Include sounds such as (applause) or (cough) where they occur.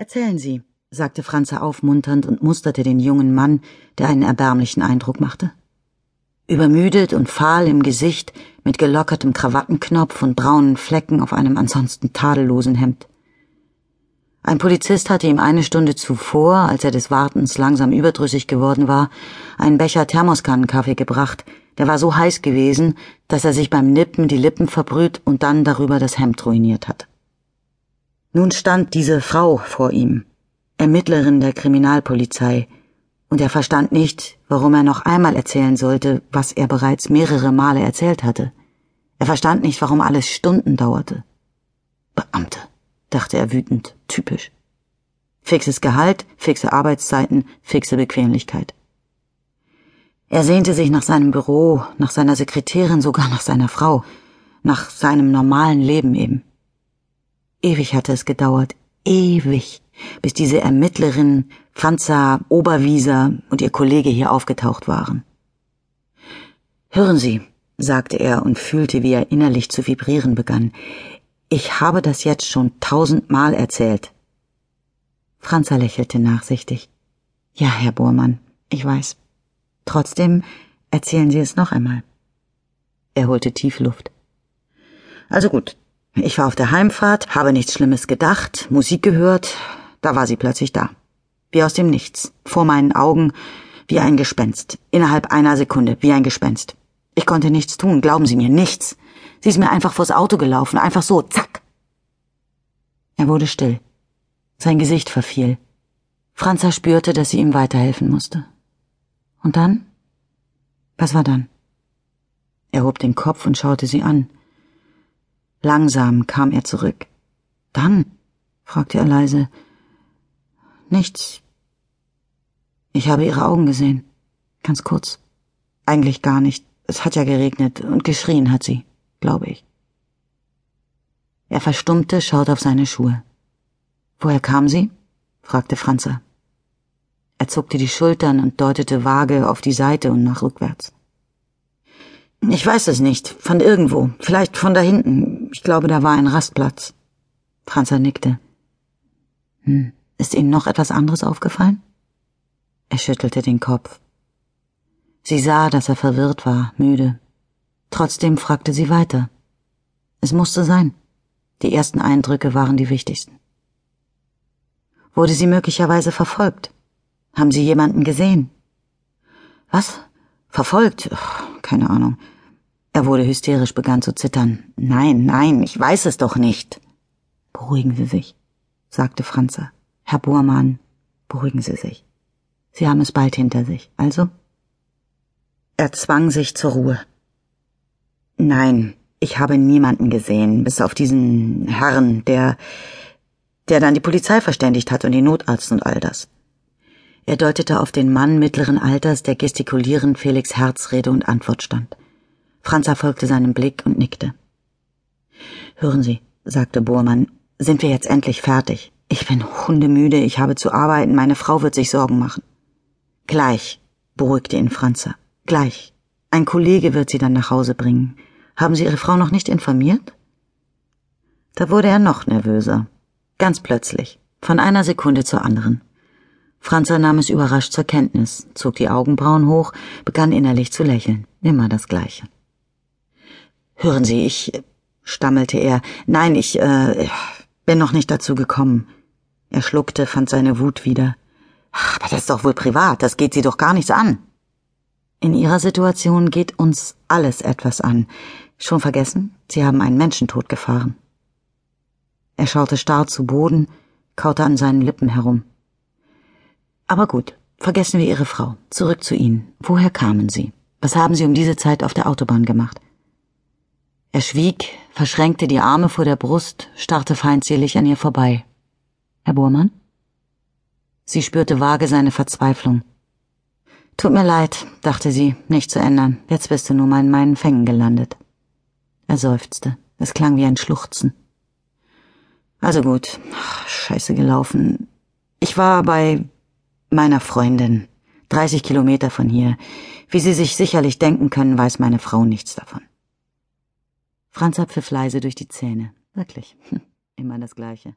Erzählen Sie, sagte Franze aufmunternd und musterte den jungen Mann, der einen erbärmlichen Eindruck machte. Übermüdet und fahl im Gesicht, mit gelockertem Krawattenknopf und braunen Flecken auf einem ansonsten tadellosen Hemd. Ein Polizist hatte ihm eine Stunde zuvor, als er des Wartens langsam überdrüssig geworden war, einen Becher Thermoskannenkaffee gebracht, der war so heiß gewesen, dass er sich beim Nippen die Lippen verbrüht und dann darüber das Hemd ruiniert hatte. Nun stand diese Frau vor ihm, Ermittlerin der Kriminalpolizei, und er verstand nicht, warum er noch einmal erzählen sollte, was er bereits mehrere Male erzählt hatte. Er verstand nicht, warum alles Stunden dauerte. Beamte, dachte er wütend, typisch. Fixes Gehalt, fixe Arbeitszeiten, fixe Bequemlichkeit. Er sehnte sich nach seinem Büro, nach seiner Sekretärin, sogar nach seiner Frau, nach seinem normalen Leben eben. Ewig hatte es gedauert, ewig, bis diese Ermittlerin Franza Oberwieser und ihr Kollege hier aufgetaucht waren. Hören Sie, sagte er und fühlte, wie er innerlich zu vibrieren begann. Ich habe das jetzt schon tausendmal erzählt. Franza lächelte nachsichtig. Ja, Herr Bohrmann, ich weiß. Trotzdem erzählen Sie es noch einmal. Er holte tief Luft. Also gut, ich war auf der Heimfahrt, habe nichts Schlimmes gedacht, Musik gehört, da war sie plötzlich da. Wie aus dem Nichts, vor meinen Augen, wie ein Gespenst, innerhalb einer Sekunde, wie ein Gespenst. Ich konnte nichts tun, glauben Sie mir, nichts. Sie ist mir einfach vors Auto gelaufen, einfach so, zack. Er wurde still. Sein Gesicht verfiel. Franza spürte, dass sie ihm weiterhelfen musste. Und dann? Was war dann? Er hob den Kopf und schaute sie an. Langsam kam er zurück. Dann? fragte er leise. Nichts. Ich habe ihre Augen gesehen. Ganz kurz. Eigentlich gar nicht. Es hat ja geregnet und geschrien hat sie, glaube ich. Er verstummte, schaute auf seine Schuhe. Woher kam sie? fragte Franza. Er zuckte die Schultern und deutete vage auf die Seite und nach rückwärts. Ich weiß es nicht. Von irgendwo. Vielleicht von da hinten. Ich glaube, da war ein Rastplatz. Franzer nickte. Hm. Ist Ihnen noch etwas anderes aufgefallen? Er schüttelte den Kopf. Sie sah, dass er verwirrt war, müde. Trotzdem fragte sie weiter. Es musste sein. Die ersten Eindrücke waren die wichtigsten. Wurde sie möglicherweise verfolgt? Haben Sie jemanden gesehen? Was? Verfolgt? Keine Ahnung. Er wurde hysterisch, begann zu zittern. Nein, nein, ich weiß es doch nicht. Beruhigen Sie sich, sagte Franzer. Herr Bohrmann, beruhigen Sie sich. Sie haben es bald hinter sich. Also? Er zwang sich zur Ruhe. Nein, ich habe niemanden gesehen, bis auf diesen Herrn, der, der dann die Polizei verständigt hat und den Notarzt und all das. Er deutete auf den Mann mittleren Alters, der gestikulierend Felix Herz Rede und Antwort stand. Franz erfolgte seinem Blick und nickte. Hören Sie, sagte Bohrmann, sind wir jetzt endlich fertig? Ich bin hundemüde, ich habe zu arbeiten, meine Frau wird sich Sorgen machen. Gleich, beruhigte ihn Franzer. Gleich. Ein Kollege wird sie dann nach Hause bringen. Haben Sie Ihre Frau noch nicht informiert? Da wurde er noch nervöser. Ganz plötzlich, von einer Sekunde zur anderen. Franzer nahm es überrascht zur Kenntnis, zog die Augenbrauen hoch, begann innerlich zu lächeln. Immer das Gleiche. Hören Sie, ich, stammelte er, nein, ich, äh, bin noch nicht dazu gekommen. Er schluckte, fand seine Wut wieder. Aber das ist doch wohl privat, das geht Sie doch gar nichts an. In Ihrer Situation geht uns alles etwas an. Schon vergessen? Sie haben einen Menschentod gefahren. Er schaute starr zu Boden, kaute an seinen Lippen herum. Aber gut, vergessen wir Ihre Frau. Zurück zu Ihnen. Woher kamen Sie? Was haben Sie um diese Zeit auf der Autobahn gemacht? Er schwieg, verschränkte die Arme vor der Brust, starrte feindselig an ihr vorbei. Herr Bohrmann? Sie spürte vage seine Verzweiflung. Tut mir leid, dachte sie, nicht zu ändern. Jetzt bist du nun mal in meinen Fängen gelandet. Er seufzte. Es klang wie ein Schluchzen. Also gut, scheiße gelaufen. Ich war bei meiner Freundin, 30 Kilometer von hier. Wie Sie sich sicherlich denken können, weiß meine Frau nichts davon. Franz pfiff leise durch die Zähne. Wirklich. (laughs) Immer das Gleiche.